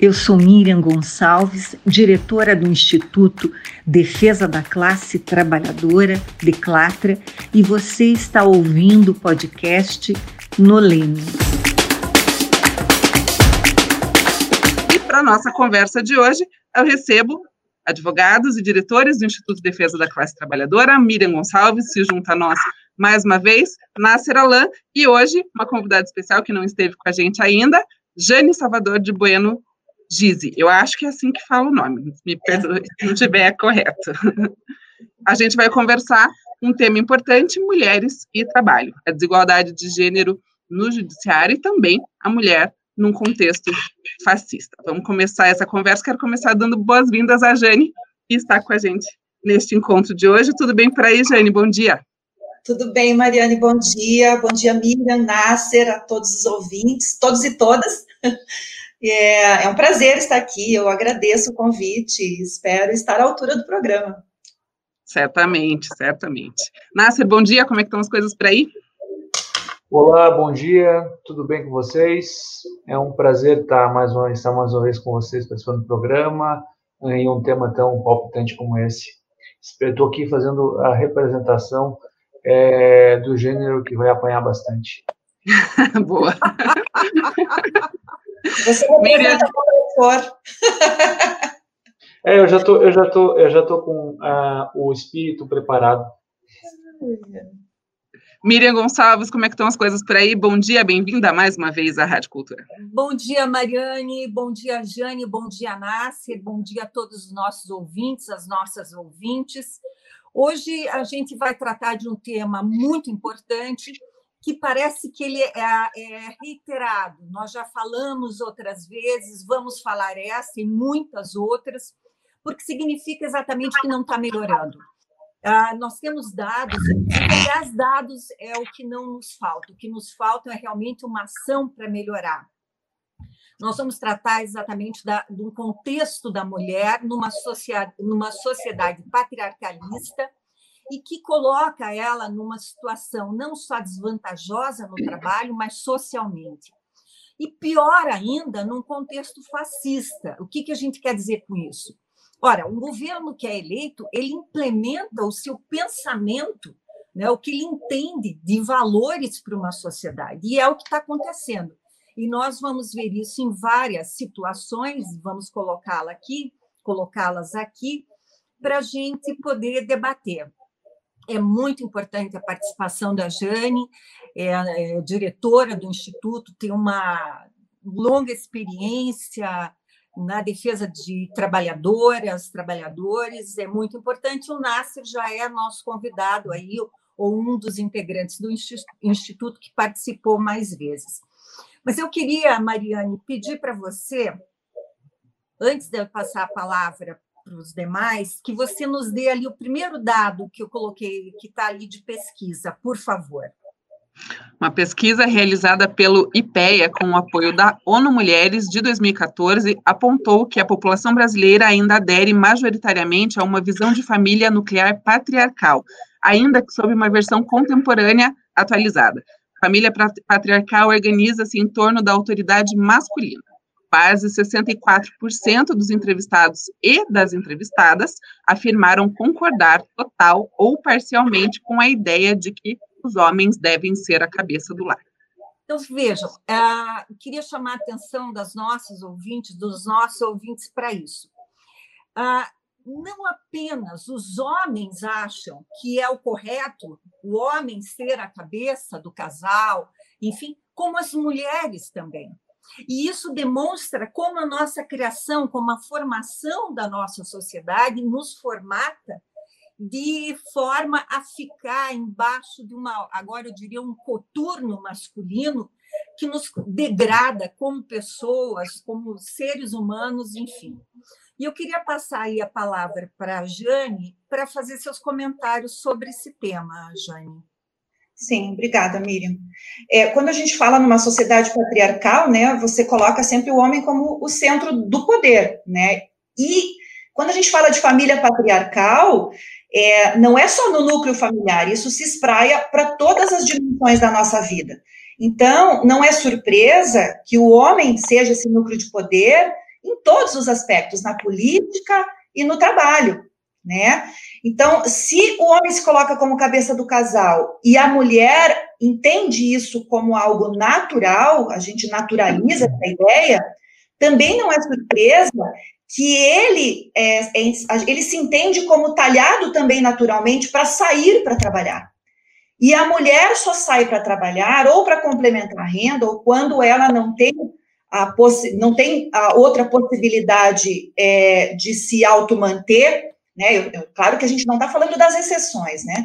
Eu sou Miriam Gonçalves, diretora do Instituto Defesa da Classe Trabalhadora, Declatra, e você está ouvindo o podcast Nolene. E para nossa conversa de hoje, eu recebo advogados e diretores do Instituto Defesa da Classe Trabalhadora, Miriam Gonçalves, se junta a nós mais uma vez, Nasser Alain, e hoje uma convidada especial que não esteve com a gente ainda, Jane Salvador de Bueno Gize. Eu acho que é assim que fala o nome, me perdoe se não estiver correto. A gente vai conversar um tema importante, mulheres e trabalho, a desigualdade de gênero no judiciário e também a mulher num contexto fascista. Vamos começar essa conversa, quero começar dando boas-vindas à Jane, que está com a gente neste encontro de hoje. Tudo bem por aí, Jane? Bom dia. Tudo bem, Mariane, bom dia. Bom dia, Miriam, Nasser, a todos os ouvintes, todos e todas. É, é um prazer estar aqui, eu agradeço o convite e espero estar à altura do programa. Certamente, certamente. Nasser, bom dia, como é que estão as coisas por aí? Olá, bom dia, tudo bem com vocês? É um prazer estar mais uma, estar mais uma vez com vocês participando do programa em um tema tão palpitante como esse. Estou aqui fazendo a representação é, do gênero que vai apanhar bastante. Boa. Você representa o professor. É, eu já tô, eu já tô, eu já tô com uh, o espírito preparado. Miriam Gonçalves, como é que estão as coisas por aí? Bom dia, bem-vinda mais uma vez à Rádio Cultura. Bom dia, Mariane, bom dia, Jane, bom dia, Nasser, bom dia a todos os nossos ouvintes, as nossas ouvintes. Hoje a gente vai tratar de um tema muito importante, que parece que ele é, é, reiterado. Nós já falamos outras vezes, vamos falar essa e muitas outras, porque significa exatamente que não está melhorando. Ah, nós temos dados, e dados é o que não nos falta. O que nos falta é realmente uma ação para melhorar. Nós vamos tratar exatamente da, do contexto da mulher numa numa sociedade patriarcalista e que coloca ela numa situação não só desvantajosa no trabalho, mas socialmente. E pior ainda, num contexto fascista. O que, que a gente quer dizer com isso? Ora, um governo que é eleito, ele implementa o seu pensamento, né, o que ele entende de valores para uma sociedade, e é o que está acontecendo. E nós vamos ver isso em várias situações, vamos colocá-la aqui, colocá-las aqui, para a gente poder debater. É muito importante a participação da Jane, é, é diretora do Instituto, tem uma longa experiência na defesa de trabalhadoras, trabalhadores, é muito importante. O Nasser já é nosso convidado aí, ou um dos integrantes do Instituto que participou mais vezes. Mas eu queria, Mariane, pedir para você, antes de eu passar a palavra para os demais, que você nos dê ali o primeiro dado que eu coloquei, que está ali de pesquisa, por favor. Uma pesquisa realizada pelo IPEA com o apoio da ONU Mulheres de 2014 apontou que a população brasileira ainda adere majoritariamente a uma visão de família nuclear patriarcal, ainda que sob uma versão contemporânea atualizada. Família patriarcal organiza-se em torno da autoridade masculina quase 64% dos entrevistados e das entrevistadas afirmaram concordar total ou parcialmente com a ideia de que os homens devem ser a cabeça do lar. Então, vejam, uh, queria chamar a atenção das nossas ouvintes, dos nossos ouvintes para isso. Uh, não apenas os homens acham que é o correto o homem ser a cabeça do casal, enfim, como as mulheres também. E isso demonstra como a nossa criação, como a formação da nossa sociedade nos formata de forma a ficar embaixo de uma, agora eu diria, um coturno masculino que nos degrada como pessoas, como seres humanos, enfim. E eu queria passar aí a palavra para a Jane para fazer seus comentários sobre esse tema, Jane. Sim, obrigada, Miriam. É, quando a gente fala numa sociedade patriarcal, né, você coloca sempre o homem como o centro do poder, né? E quando a gente fala de família patriarcal, é, não é só no núcleo familiar, isso se espraia para todas as dimensões da nossa vida. Então, não é surpresa que o homem seja esse núcleo de poder em todos os aspectos, na política e no trabalho, né? Então, se o homem se coloca como cabeça do casal e a mulher entende isso como algo natural, a gente naturaliza essa ideia, também não é surpresa que ele, é, é, ele se entende como talhado também naturalmente para sair para trabalhar. E a mulher só sai para trabalhar ou para complementar a renda, ou quando ela não tem a não tem a outra possibilidade é, de se automanter, né? Eu, eu, claro que a gente não está falando das exceções, né?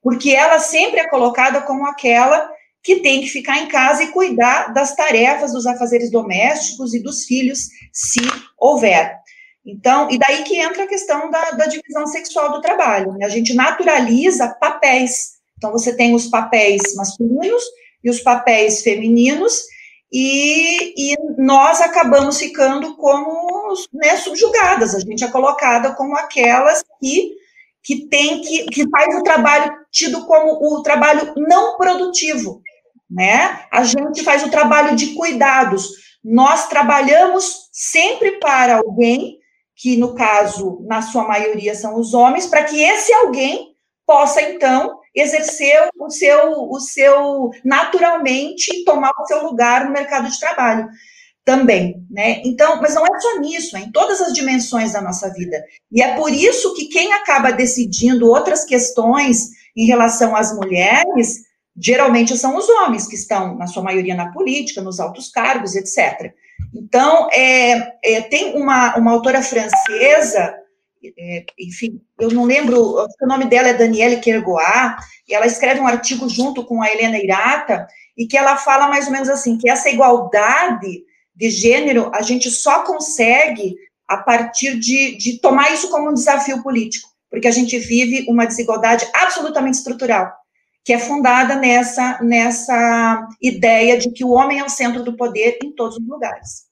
Porque ela sempre é colocada como aquela que tem que ficar em casa e cuidar das tarefas, dos afazeres domésticos e dos filhos, se houver. Então, e daí que entra a questão da, da divisão sexual do trabalho. Né? A gente naturaliza papéis. Então, você tem os papéis masculinos e os papéis femininos, e, e nós acabamos ficando como né, subjugadas. A gente é colocada como aquelas que, que tem que, que faz o trabalho tido como o trabalho não produtivo. Né? A gente faz o trabalho de cuidados. Nós trabalhamos sempre para alguém que no caso, na sua maioria, são os homens, para que esse alguém possa, então, exercer o seu, o seu, naturalmente, tomar o seu lugar no mercado de trabalho também, né? Então, mas não é só nisso, é em todas as dimensões da nossa vida. E é por isso que quem acaba decidindo outras questões em relação às mulheres, geralmente são os homens que estão, na sua maioria, na política, nos altos cargos, etc. Então, é, é, tem uma, uma autora francesa, é, enfim, eu não lembro, o nome dela é Danielle Kergoat, e ela escreve um artigo junto com a Helena Irata, e que ela fala mais ou menos assim, que essa igualdade de gênero a gente só consegue a partir de, de tomar isso como um desafio político, porque a gente vive uma desigualdade absolutamente estrutural que é fundada nessa, nessa ideia de que o homem é o centro do poder em todos os lugares.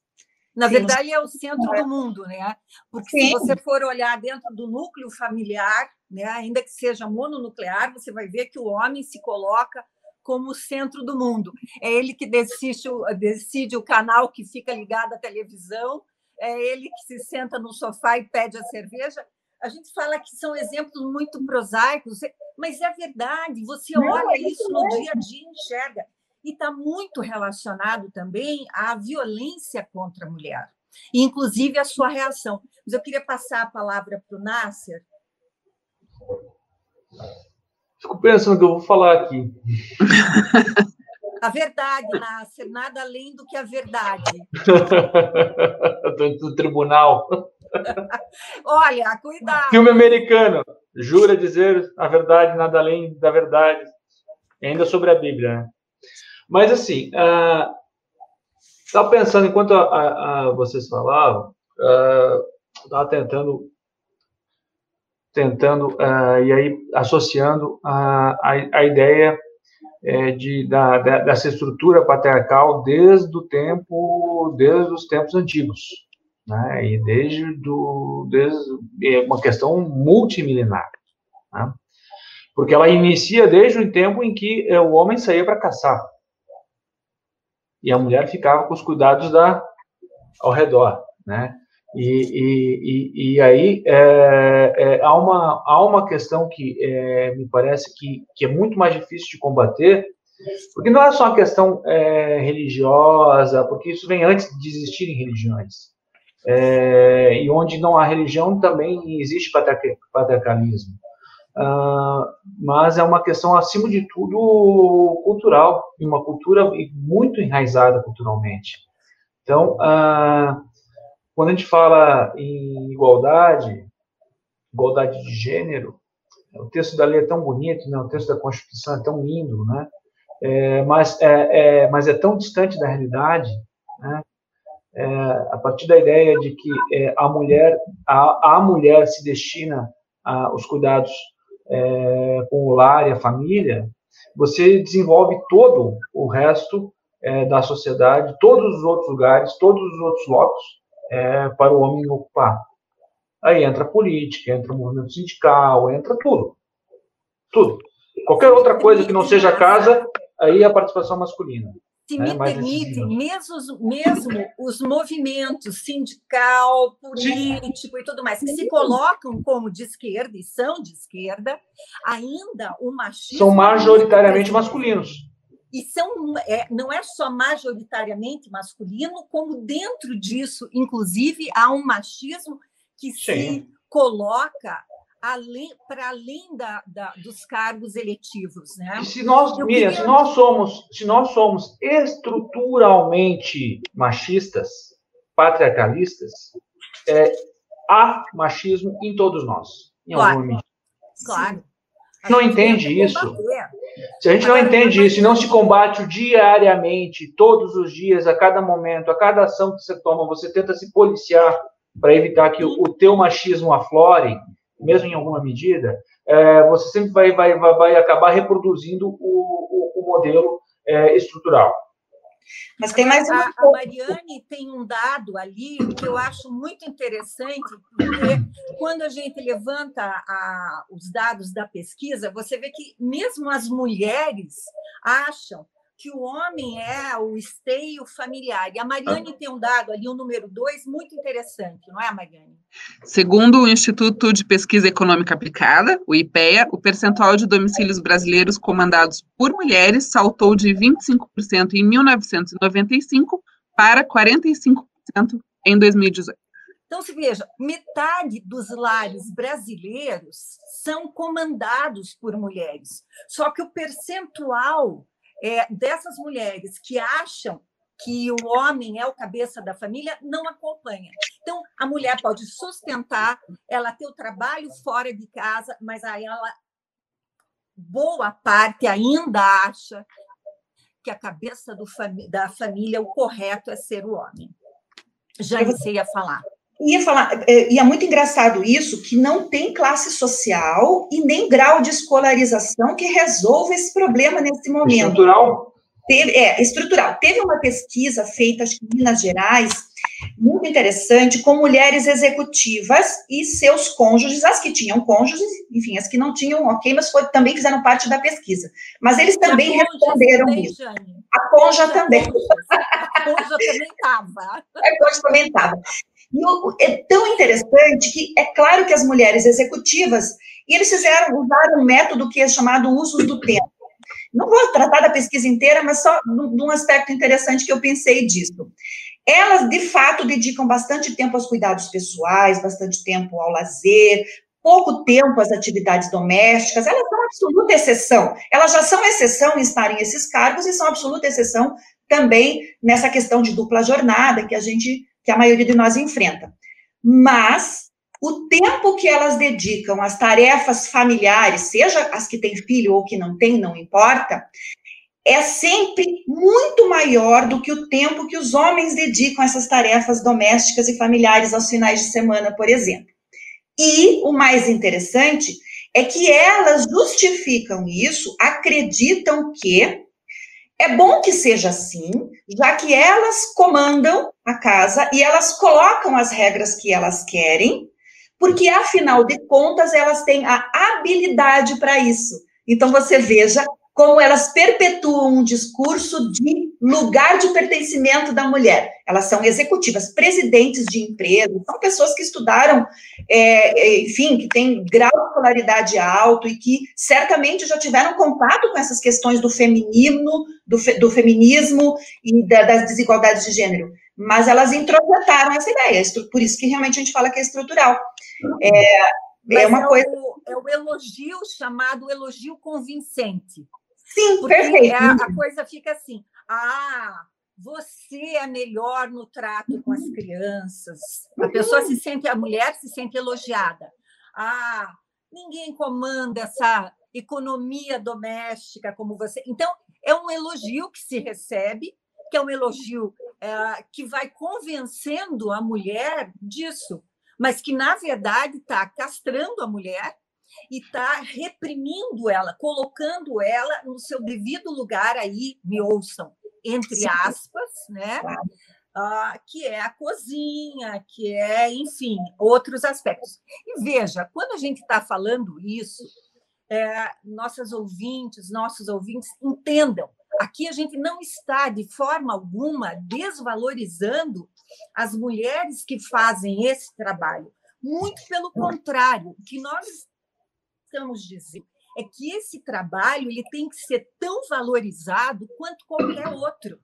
Na Sim, verdade, é o centro do mundo, né? Porque Sim. se você for olhar dentro do núcleo familiar, né, ainda que seja mononuclear, você vai ver que o homem se coloca como o centro do mundo. É ele que decide, decide o canal que fica ligado à televisão, é ele que se senta no sofá e pede a cerveja a gente fala que são exemplos muito prosaicos, mas é verdade, você Não, olha é isso no dia a dia e enxerga. E está muito relacionado também à violência contra a mulher, inclusive a sua reação. Mas eu queria passar a palavra para o Nasser. Fico pensando que eu vou falar aqui. A verdade, Nasser, nada além do que a verdade. do tribunal. Olha, cuidado. Filme americano. Jura dizer a verdade, nada além da verdade. Ainda sobre a Bíblia, né? Mas, assim, estava uh, pensando, enquanto a, a, a vocês falavam, estava uh, tentando, tentando uh, e aí associando a, a ideia é, de, da, dessa estrutura patriarcal desde o tempo, desde os tempos antigos né? E desde do desde é uma questão multimilenar, né? Porque ela inicia desde o tempo em que é, o homem saía para caçar e a mulher ficava com os cuidados da ao redor, né? E, e, e, e aí é, é, há, uma, há uma questão que é, me parece que, que é muito mais difícil de combater, porque não é só uma questão é, religiosa, porque isso vem antes de existirem religiões é, e onde não há religião também existe patriarcalismo. Uh, mas é uma questão, acima de tudo, cultural, e uma cultura muito enraizada culturalmente. Então, uh, quando a gente fala em igualdade, igualdade de gênero, o texto da lei é tão bonito, né? o texto da Constituição é tão lindo, né? É, mas, é, é, mas é tão distante da realidade, né? é, a partir da ideia de que é, a mulher a, a, mulher se destina aos cuidados é, com o lar e a família, você desenvolve todo o resto é, da sociedade, todos os outros lugares, todos os outros locos é, para o homem ocupar. Aí entra a política, entra o movimento sindical, entra tudo. Tudo. Qualquer outra coisa que não seja casa, aí é a participação masculina. Se me permite, mesmo, mesmo os movimentos sindical, político e tudo mais, que se colocam como de esquerda e são de esquerda, ainda o machismo. São majoritariamente masculinos. E são, é, não é só majoritariamente masculino, como dentro disso, inclusive, há um machismo que Sim. se coloca para além da, da, dos cargos eletivos, né? E se nós, Miriam, queria... se nós somos, se nós somos estruturalmente machistas, patriarcalistas, é, há machismo em todos nós, em claro. medida. Claro. Não entende isso? Se a gente não entende isso e não se combate diariamente, todos os dias, a cada momento, a cada ação que você toma, você tenta se policiar para evitar que o, o teu machismo aflore, mesmo em alguma medida, é, você sempre vai, vai, vai, vai, acabar reproduzindo o, o, o modelo é, estrutural. Mas tem mais uma... a, a Mariane tem um dado ali que eu acho muito interessante, porque quando a gente levanta a, os dados da pesquisa, você vê que mesmo as mulheres acham que o homem é o esteio familiar. E a Mariane tem um dado ali, o número dois, muito interessante, não é, Mariane? Segundo o Instituto de Pesquisa Econômica Aplicada, o IPEA, o percentual de domicílios brasileiros comandados por mulheres saltou de 25% em 1995 para 45% em 2018. Então, se veja, metade dos lares brasileiros são comandados por mulheres. Só que o percentual é, dessas mulheres que acham que o homem é o cabeça da família não acompanha. Então, a mulher pode sustentar, ela ter o trabalho fora de casa, mas aí ela, boa parte ainda acha que a cabeça fami da família, o correto é ser o homem. Já iniciei a falar. Ia falar, é, e é muito engraçado isso, que não tem classe social e nem grau de escolarização que resolva esse problema nesse momento. Estrutural? Teve, é, estrutural. Teve uma pesquisa feita, acho que em Minas Gerais, muito interessante, com mulheres executivas e seus cônjuges, as que tinham cônjuges, enfim, as que não tinham, ok, mas foi, também fizeram parte da pesquisa. Mas eles também responderam também, isso. Jane. A conja também. A conja também estava. A conja também estava. E é tão interessante que é claro que as mulheres executivas, e eles fizeram, usar um método que é chamado uso do tempo. Não vou tratar da pesquisa inteira, mas só de um aspecto interessante que eu pensei disso. Elas, de fato, dedicam bastante tempo aos cuidados pessoais, bastante tempo ao lazer, pouco tempo às atividades domésticas, elas são absoluta exceção. Elas já são exceção em estarem esses cargos e são absoluta exceção também nessa questão de dupla jornada que a gente que a maioria de nós enfrenta. Mas o tempo que elas dedicam às tarefas familiares, seja as que têm filho ou que não têm, não importa, é sempre muito maior do que o tempo que os homens dedicam a essas tarefas domésticas e familiares aos finais de semana, por exemplo. E o mais interessante é que elas justificam isso, acreditam que é bom que seja assim, já que elas comandam a casa e elas colocam as regras que elas querem, porque afinal de contas elas têm a habilidade para isso. Então você veja como elas perpetuam um discurso de lugar de pertencimento da mulher. Elas são executivas, presidentes de empresas, são pessoas que estudaram, é, é, enfim, que têm grau de escolaridade alto e que certamente já tiveram contato com essas questões do feminino, do, fe, do feminismo e da, das desigualdades de gênero. Mas elas introjetaram essa ideia, por isso que realmente a gente fala que é estrutural. É, é uma é coisa. O, é o elogio chamado elogio convincente. Sim, Porque perfeito. A, a coisa fica assim: ah, você é melhor no trato com as crianças. A pessoa se sente, a mulher se sente elogiada. Ah, ninguém comanda essa economia doméstica como você. Então, é um elogio que se recebe, que é um elogio é, que vai convencendo a mulher disso, mas que, na verdade, está castrando a mulher e está reprimindo ela, colocando ela no seu devido lugar aí, me ouçam, entre aspas, né? Ah, que é a cozinha, que é, enfim, outros aspectos. E veja, quando a gente está falando isso, é, nossas ouvintes, nossos ouvintes entendam, aqui a gente não está, de forma alguma, desvalorizando as mulheres que fazem esse trabalho. Muito pelo contrário, o que nós estamos dizendo é que esse trabalho ele tem que ser tão valorizado quanto qualquer outro.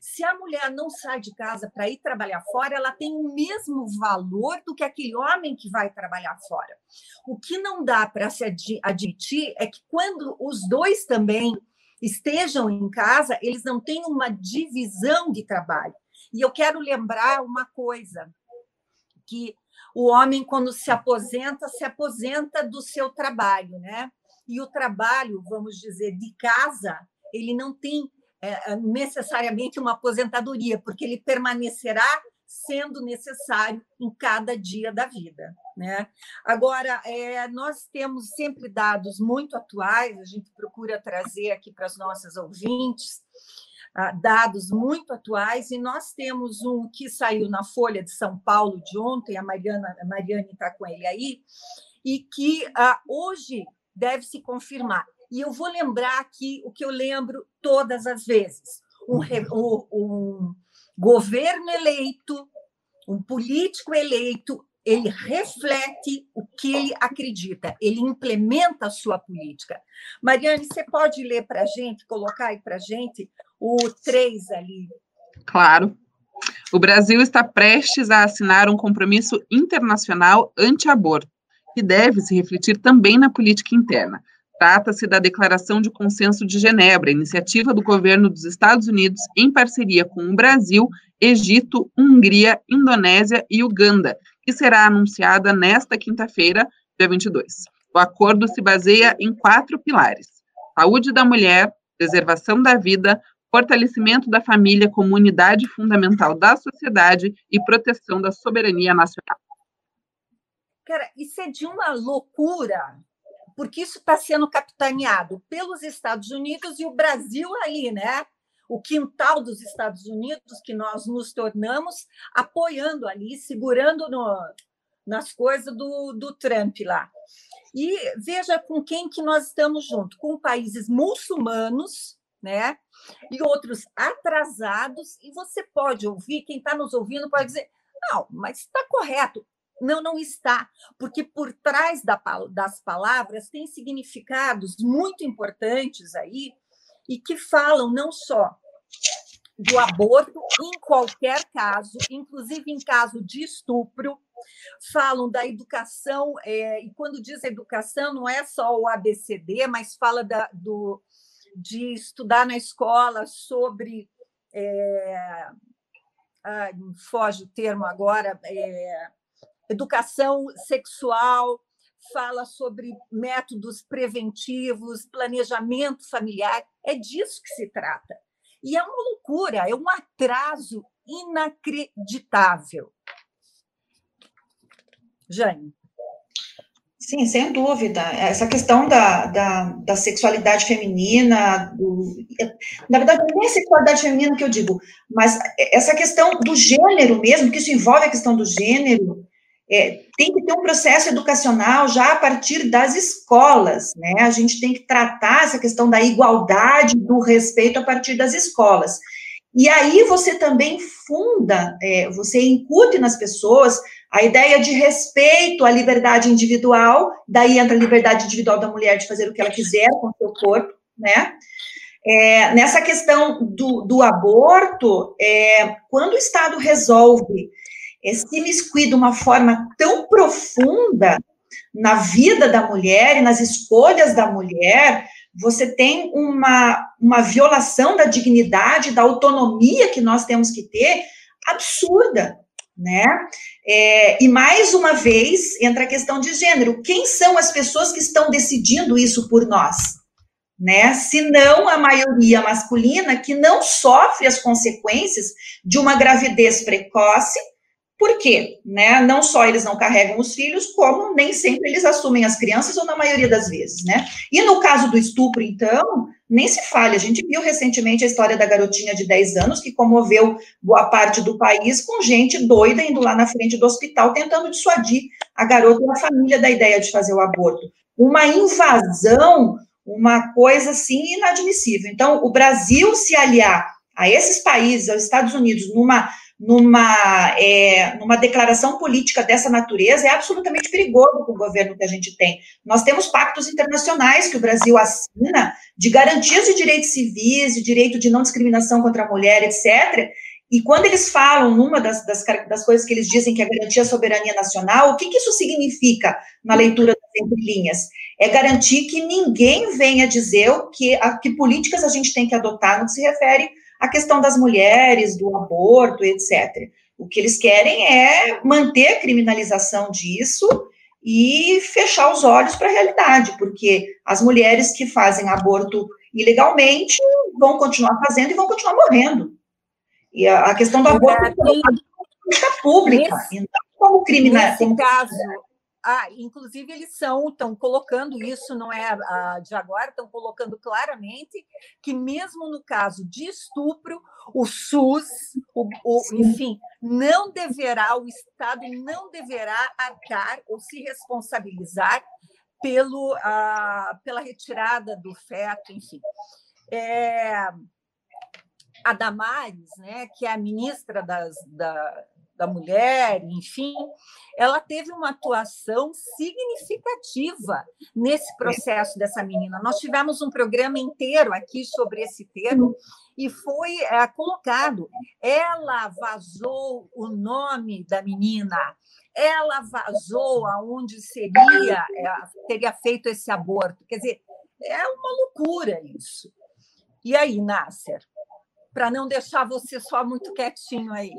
Se a mulher não sai de casa para ir trabalhar fora, ela tem o mesmo valor do que aquele homem que vai trabalhar fora. O que não dá para se admitir é que quando os dois também estejam em casa, eles não têm uma divisão de trabalho. E eu quero lembrar uma coisa, que o homem, quando se aposenta, se aposenta do seu trabalho, né? E o trabalho, vamos dizer, de casa, ele não tem é, necessariamente uma aposentadoria, porque ele permanecerá sendo necessário em cada dia da vida. Né? Agora, é, nós temos sempre dados muito atuais, a gente procura trazer aqui para as nossas ouvintes dados muito atuais, e nós temos um que saiu na Folha de São Paulo de ontem, a Mariana, a Mariane está com ele aí, e que ah, hoje deve se confirmar. E eu vou lembrar aqui o que eu lembro todas as vezes: um, um, governo eleito, um político eleito, ele reflete o que ele acredita, ele implementa a sua política. Mariane, você pode ler para a gente, colocar aí para a gente o 3 ali? Claro. O Brasil está prestes a assinar um compromisso internacional anti-aborto, que deve se refletir também na política interna. Trata-se da Declaração de Consenso de Genebra, iniciativa do governo dos Estados Unidos em parceria com o Brasil, Egito, Hungria, Indonésia e Uganda, que será anunciada nesta quinta-feira, dia 22. O acordo se baseia em quatro pilares: saúde da mulher, preservação da vida, fortalecimento da família como unidade fundamental da sociedade e proteção da soberania nacional. Cara, isso é de uma loucura porque isso está sendo capitaneado pelos Estados Unidos e o Brasil ali, né? O quintal dos Estados Unidos que nós nos tornamos apoiando ali, segurando no, nas coisas do, do Trump lá. E veja com quem que nós estamos junto, com países muçulmanos, né? E outros atrasados, e você pode ouvir, quem está nos ouvindo pode dizer, não, mas está correto. Não, não está, porque por trás da, das palavras tem significados muito importantes aí e que falam não só do aborto em qualquer caso, inclusive em caso de estupro, falam da educação, é, e quando diz educação, não é só o ABCD, mas fala da, do, de estudar na escola sobre. É, ah, foge o termo agora, é, educação sexual, fala sobre métodos preventivos, planejamento familiar. É disso que se trata. E é uma loucura, é um atraso inacreditável. Jane. Sim, sem dúvida. Essa questão da, da, da sexualidade feminina, do, na verdade, não é a sexualidade feminina que eu digo, mas essa questão do gênero mesmo, que isso envolve a questão do gênero, é, tem que ter um processo educacional já a partir das escolas, né? A gente tem que tratar essa questão da igualdade, do respeito a partir das escolas. E aí você também funda, é, você incute nas pessoas a ideia de respeito à liberdade individual, daí entra a liberdade individual da mulher de fazer o que ela quiser com o seu corpo, né? É, nessa questão do, do aborto, é, quando o Estado resolve se imiscuir de uma forma tão profunda na vida da mulher e nas escolhas da mulher, você tem uma, uma violação da dignidade, da autonomia que nós temos que ter, absurda, né? É, e mais uma vez entra a questão de gênero. Quem são as pessoas que estão decidindo isso por nós? Né? Se não a maioria masculina que não sofre as consequências de uma gravidez precoce por quê? Né? Não só eles não carregam os filhos, como nem sempre eles assumem as crianças, ou na maioria das vezes, né? E no caso do estupro, então, nem se fale. A gente viu recentemente a história da garotinha de 10 anos que comoveu boa parte do país com gente doida indo lá na frente do hospital tentando dissuadir a garota e a família da ideia de fazer o aborto. Uma invasão uma coisa assim inadmissível. Então, o Brasil se aliar a esses países, aos Estados Unidos, numa numa, é, numa declaração política dessa natureza é absolutamente perigoso para o governo que a gente tem. Nós temos pactos internacionais que o Brasil assina de garantias de direitos civis, de direito de não discriminação contra a mulher, etc. E quando eles falam, numa das, das, das coisas que eles dizem que é garantia a soberania nacional, o que, que isso significa na leitura das entrelinhas? É garantir que ninguém venha dizer o que, a, que políticas a gente tem que adotar no que se refere a questão das mulheres, do aborto, etc. O que eles querem é manter a criminalização disso e fechar os olhos para a realidade, porque as mulheres que fazem aborto ilegalmente vão continuar fazendo e vão continuar morrendo. E a, a questão do aborto é política pública, nesse, não como criminal. Nesse como... caso, ah, inclusive, eles são, estão colocando isso, não é a, de agora, estão colocando claramente que, mesmo no caso de estupro, o SUS, o, o, enfim, não deverá, o Estado não deverá arcar ou se responsabilizar pelo, a, pela retirada do feto, enfim. É, a Damares, né, que é a ministra das, da, da mulher, enfim, ela teve uma atuação significativa nesse processo dessa menina. Nós tivemos um programa inteiro aqui sobre esse tema e foi é, colocado. Ela vazou o nome da menina, ela vazou aonde seria é, teria feito esse aborto. Quer dizer, é uma loucura isso. E aí, Nasser, para não deixar você só muito quietinho aí.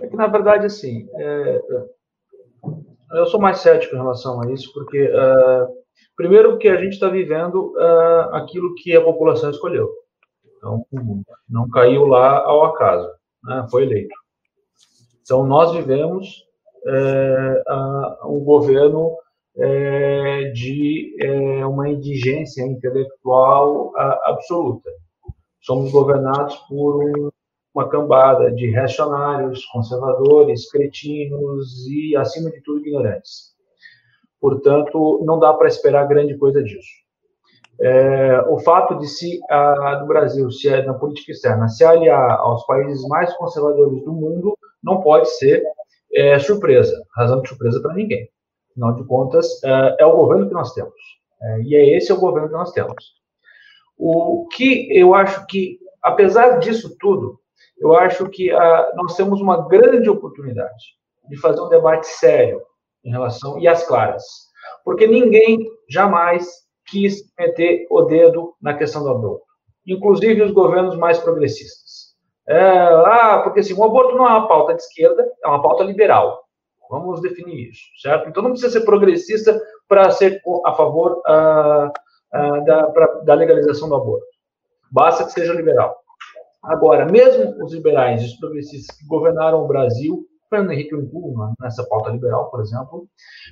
É que, na verdade, assim, é, eu sou mais cético em relação a isso, porque, é, primeiro, que a gente está vivendo é, aquilo que a população escolheu. Então, não caiu lá ao acaso, né, foi eleito. Então, nós vivemos é, um governo é, de é, uma indigência intelectual absoluta. Somos governados por um uma cambada de reacionários, conservadores, cretinos e, acima de tudo, ignorantes. Portanto, não dá para esperar grande coisa disso. É, o fato de se a, do Brasil, se é na política externa, se aliar aos países mais conservadores do mundo, não pode ser é, surpresa, razão de surpresa para ninguém. Afinal de contas, é, é, o governo que nós temos. É, e é esse é o governo que nós temos. O que eu acho que, apesar disso tudo, eu acho que ah, nós temos uma grande oportunidade de fazer um debate sério em relação e às claras, porque ninguém jamais quis meter o dedo na questão do aborto, inclusive os governos mais progressistas. É, ah, porque assim, o aborto não é uma pauta de esquerda, é uma pauta liberal. Vamos definir isso, certo? Então não precisa ser progressista para ser a favor ah, ah, da, pra, da legalização do aborto. Basta que seja liberal. Agora, mesmo os liberais e os progressistas que governaram o Brasil, Fernando Henrique Ungu, nessa pauta liberal, por exemplo,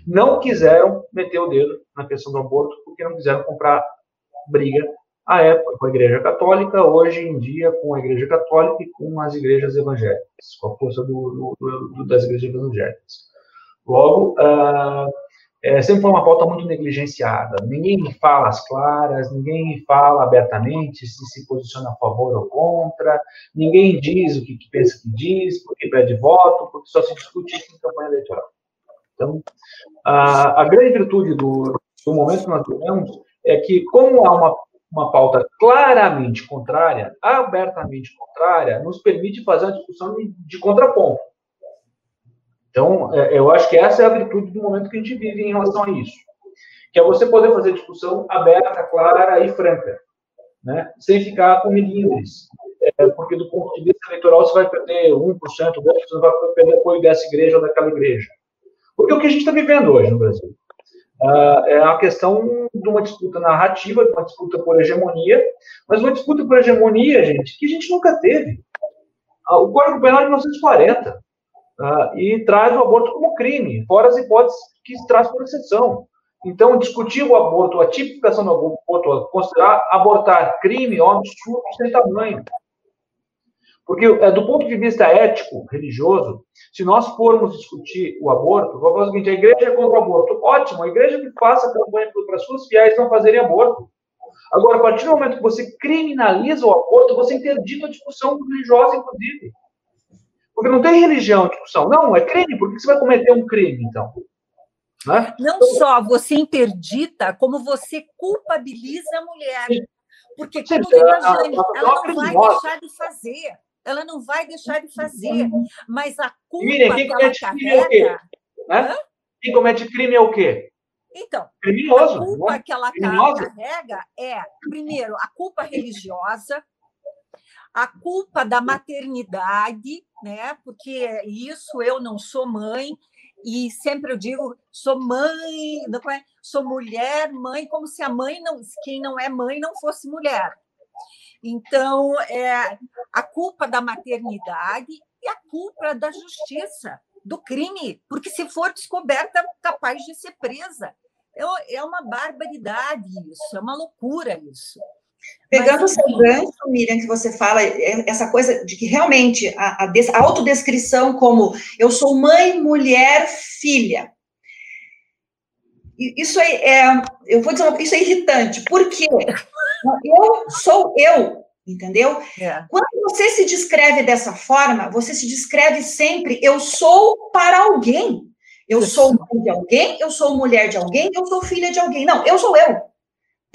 não quiseram meter o dedo na questão do aborto porque não quiseram comprar briga à época com a Igreja Católica, hoje em dia com a Igreja Católica e com as igrejas evangélicas, com a força do, do, do, das igrejas evangélicas. Logo, uh, é, sempre foi uma pauta muito negligenciada. Ninguém fala as claras, ninguém fala abertamente se se posiciona a favor ou contra, ninguém diz o que, que pensa que diz, porque pede voto, porque só se discute isso em campanha eleitoral. Então, a, a grande virtude do, do momento que nós vivemos é que, como há uma, uma pauta claramente contrária, abertamente contrária, nos permite fazer uma discussão de, de contraponto. Então, é, eu acho que essa é a virtude do momento que a gente vive em relação a isso. Que é você poder fazer discussão aberta, clara e franca, né? sem ficar com milímetros. É, porque, do ponto de vista eleitoral, você vai perder 1%, 2%, você vai perder apoio dessa igreja ou daquela igreja. Porque é o que a gente está vivendo hoje no Brasil. Uh, é a questão de uma disputa narrativa, de uma disputa por hegemonia, mas uma disputa por hegemonia, gente, que a gente nunca teve. Uh, o Código Penal de 1940 uh, e traz o aborto como crime, fora as hipóteses que traz por exceção. Então, discutir o aborto, a tipificação do aborto, considerar abortar crime ou absurdo sem tamanho. Porque, é, do ponto de vista ético, religioso, se nós formos discutir o aborto, vou falar o seguinte: a igreja é contra o aborto. Ótimo, a igreja que faça campanha para suas fiéis não fazerem aborto. Agora, a partir do momento que você criminaliza o aborto, você interdita a discussão religiosa, inclusive. Porque não tem religião discussão. Não, é crime. Por que você vai cometer um crime, então? Né? Não só você interdita, como você culpabiliza a mulher. Porque, como diz a Jane, ela não vai deixar de fazer ela não vai deixar de fazer. Mas a culpa Miriam, quem que ela carrega. Crime é o quê? Né? Quem comete crime é o quê? Então, Criminoso, a culpa né? que ela Criminoso. carrega é, primeiro, a culpa religiosa, a culpa da maternidade, né? Porque isso eu não sou mãe, e sempre eu digo, sou mãe, é? sou mulher, mãe, como se a mãe não, quem não é mãe não fosse mulher. Então, é a culpa da maternidade e a culpa da justiça, do crime, porque se for descoberta, capaz de ser presa. É, é uma barbaridade isso, é uma loucura isso. Pegando o seu gancho, Miriam, que você fala, é, essa coisa de que realmente a, a, a autodescrição como eu sou mãe, mulher, filha, isso é, é, eu vou dizer, isso é irritante, porque eu sou eu, entendeu? É. Quando você se descreve dessa forma, você se descreve sempre, eu sou para alguém. Eu sou mãe de alguém, eu sou mulher de alguém, eu sou filha de alguém. Não, eu sou eu.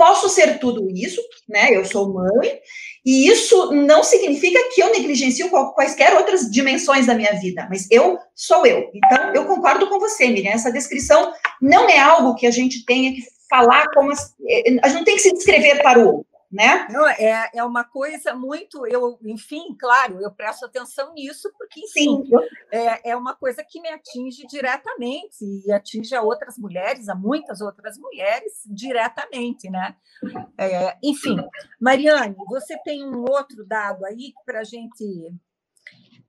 Posso ser tudo isso, né? Eu sou mãe, e isso não significa que eu negligencio quaisquer outras dimensões da minha vida, mas eu sou eu. Então, eu concordo com você, Miriam. Essa descrição não é algo que a gente tenha que falar como. Eh, a gente não tem que se descrever para o outro né? Não, é, é uma coisa muito, eu, enfim, claro, eu presto atenção nisso, porque, enfim, Sim. É, é uma coisa que me atinge diretamente e atinge a outras mulheres, a muitas outras mulheres, diretamente, né? É, enfim, Mariane, você tem um outro dado aí para a gente.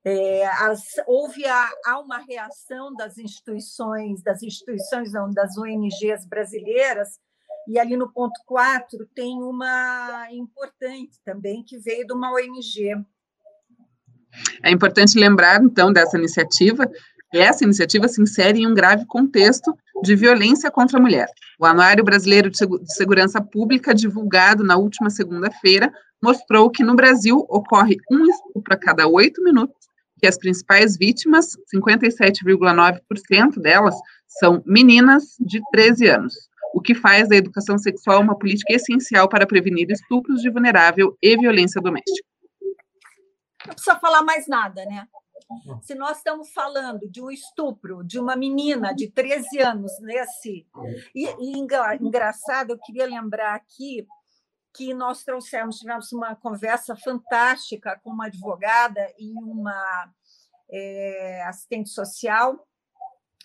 É, as, houve a, há uma reação das instituições, das instituições não, das ONGs brasileiras e ali no ponto 4 tem uma importante também, que veio de uma ONG. É importante lembrar, então, dessa iniciativa. Essa iniciativa se insere em um grave contexto de violência contra a mulher. O Anuário Brasileiro de Segurança Pública, divulgado na última segunda-feira, mostrou que no Brasil ocorre um estupro a cada oito minutos, que as principais vítimas, 57,9% delas, são meninas de 13 anos o que faz da educação sexual uma política essencial para prevenir estupros de vulnerável e violência doméstica. Não precisa falar mais nada, né? Se nós estamos falando de um estupro de uma menina de 13 anos nesse. E, e engraçado, eu queria lembrar aqui que nós trouxemos, tivemos uma conversa fantástica com uma advogada e uma é, assistente social,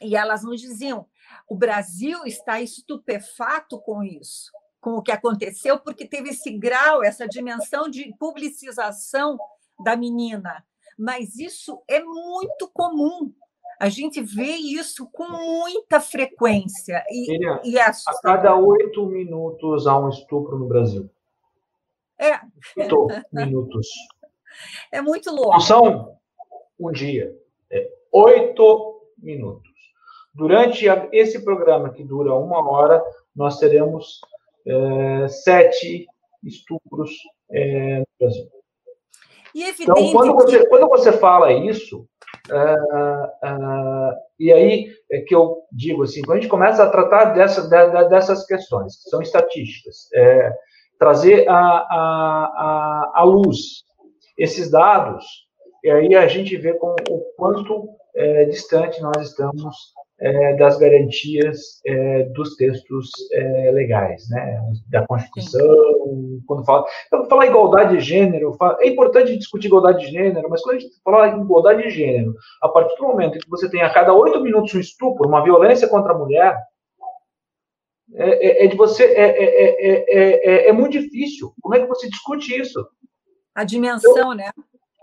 e elas nos diziam o Brasil está estupefato com isso, com o que aconteceu, porque teve esse grau, essa dimensão de publicização da menina. Mas isso é muito comum. A gente vê isso com muita frequência. E, Miriam, e é a cada oito minutos há um estupro no Brasil. É. Oito minutos. É muito louco. Não são um dia. É oito minutos. Durante esse programa, que dura uma hora, nós teremos é, sete estupros é, no Brasil. então, quando você, quando você fala isso, uh, uh, e aí é que eu digo assim, quando a gente começa a tratar dessa, dessas questões, que são estatísticas, é, trazer a, a, a, luz esses dados, e aí a gente vê com, o quanto é, distante nós estamos é, das garantias é, dos textos é, legais, né, da Constituição, quando fala, quando fala igualdade de gênero, fala, é importante discutir igualdade de gênero, mas quando a gente fala em igualdade de gênero, a partir do momento em que você tem a cada oito minutos um estupro, uma violência contra a mulher, é, é, é de você, é, é, muito difícil. Como é que você discute isso? A dimensão, Eu, né?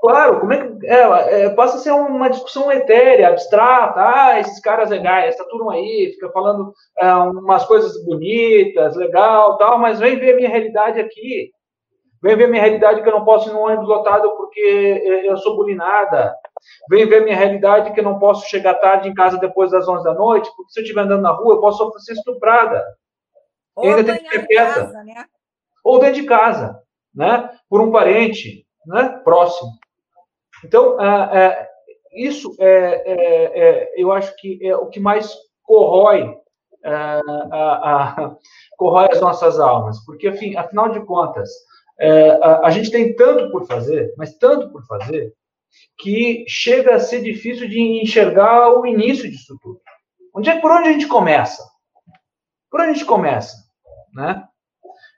Claro, como é que é, é, passa a ser uma discussão etérea, abstrata, ah, esses caras legais, essa turma aí, fica falando é, umas coisas bonitas, legal, tal, mas vem ver a minha realidade aqui. Vem ver minha realidade que eu não posso ir no ônibus lotado porque eu sou bulinada. Vem ver minha realidade que eu não posso chegar tarde em casa depois das 11 da noite, porque se eu estiver andando na rua, eu posso ser estuprada. Ou ainda tem que ficar quieta. Casa, né? Ou dentro de casa, né? Por um parente, né? Próximo. Então, isso é, é, é, eu acho que é o que mais corrói, é, corrói as nossas almas, porque, afinal de contas, a, a, gente tem tanto por fazer, mas tanto por fazer, que chega a ser difícil de enxergar o início disso tudo. Onde é por onde a gente começa? Por onde a gente começa, né?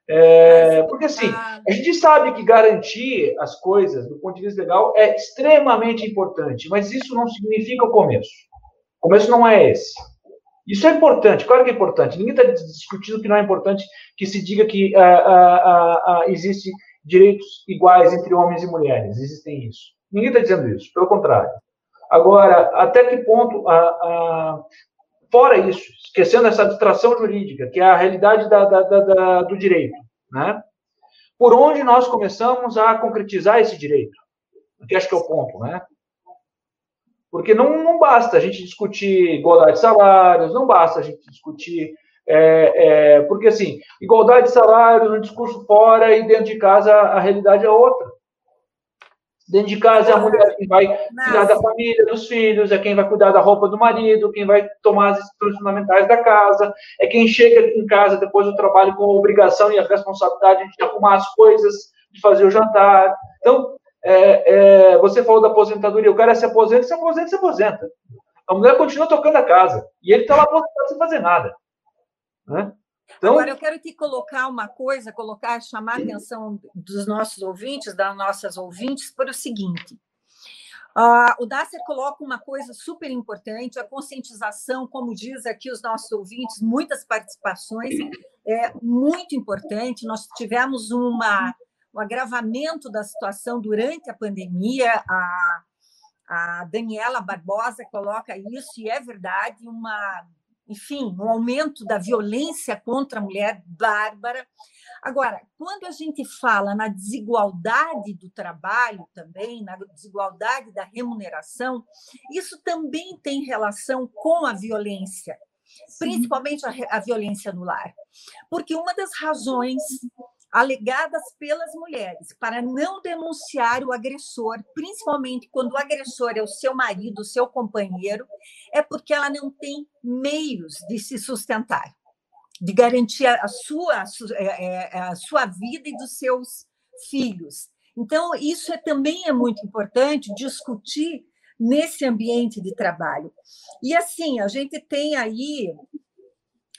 É, porque assim, a gente sabe que garantir as coisas do ponto de vista legal é extremamente importante, mas isso não significa o começo. O começo não é esse. Isso é importante, claro que é importante. Ninguém está discutindo que não é importante que se diga que uh, uh, uh, existe direitos iguais entre homens e mulheres. Existem isso. Ninguém está dizendo isso, pelo contrário. Agora, até que ponto, fora isso, esquecendo essa abstração jurídica, que é a realidade da, da, da, do direito, né? Por onde nós começamos a concretizar esse direito? Que acho que é o ponto, né? Porque não, não basta a gente discutir igualdade de salários, não basta a gente discutir. É, é, porque, assim, igualdade de salários, um discurso fora e dentro de casa a realidade é outra. Dentro de casa é a mulher quem vai cuidar da família, dos filhos, é quem vai cuidar da roupa do marido, quem vai tomar as decisões fundamentais da casa, é quem chega em casa depois do trabalho com a obrigação e a responsabilidade de arrumar as coisas, de fazer o jantar. Então, é, é, você falou da aposentadoria, o cara se aposenta, se aposenta, se aposenta. A mulher continua tocando a casa e ele está lá aposentado sem fazer nada. Né? Então... Agora, eu quero te colocar uma coisa, colocar, chamar a atenção dos nossos ouvintes, das nossas ouvintes, para o seguinte. Uh, o Dácia coloca uma coisa super importante, a conscientização, como diz aqui os nossos ouvintes, muitas participações, é muito importante. Nós tivemos uma, um agravamento da situação durante a pandemia, a, a Daniela Barbosa coloca isso, e é verdade, uma enfim, um aumento da violência contra a mulher bárbara. Agora, quando a gente fala na desigualdade do trabalho também, na desigualdade da remuneração, isso também tem relação com a violência, Sim. principalmente a, a violência no lar. Porque uma das razões alegadas pelas mulheres para não denunciar o agressor, principalmente quando o agressor é o seu marido, o seu companheiro, é porque ela não tem meios de se sustentar, de garantir a sua, sua, é, é, a sua vida e dos seus filhos. Então, isso é, também é muito importante discutir nesse ambiente de trabalho. E assim, a gente tem aí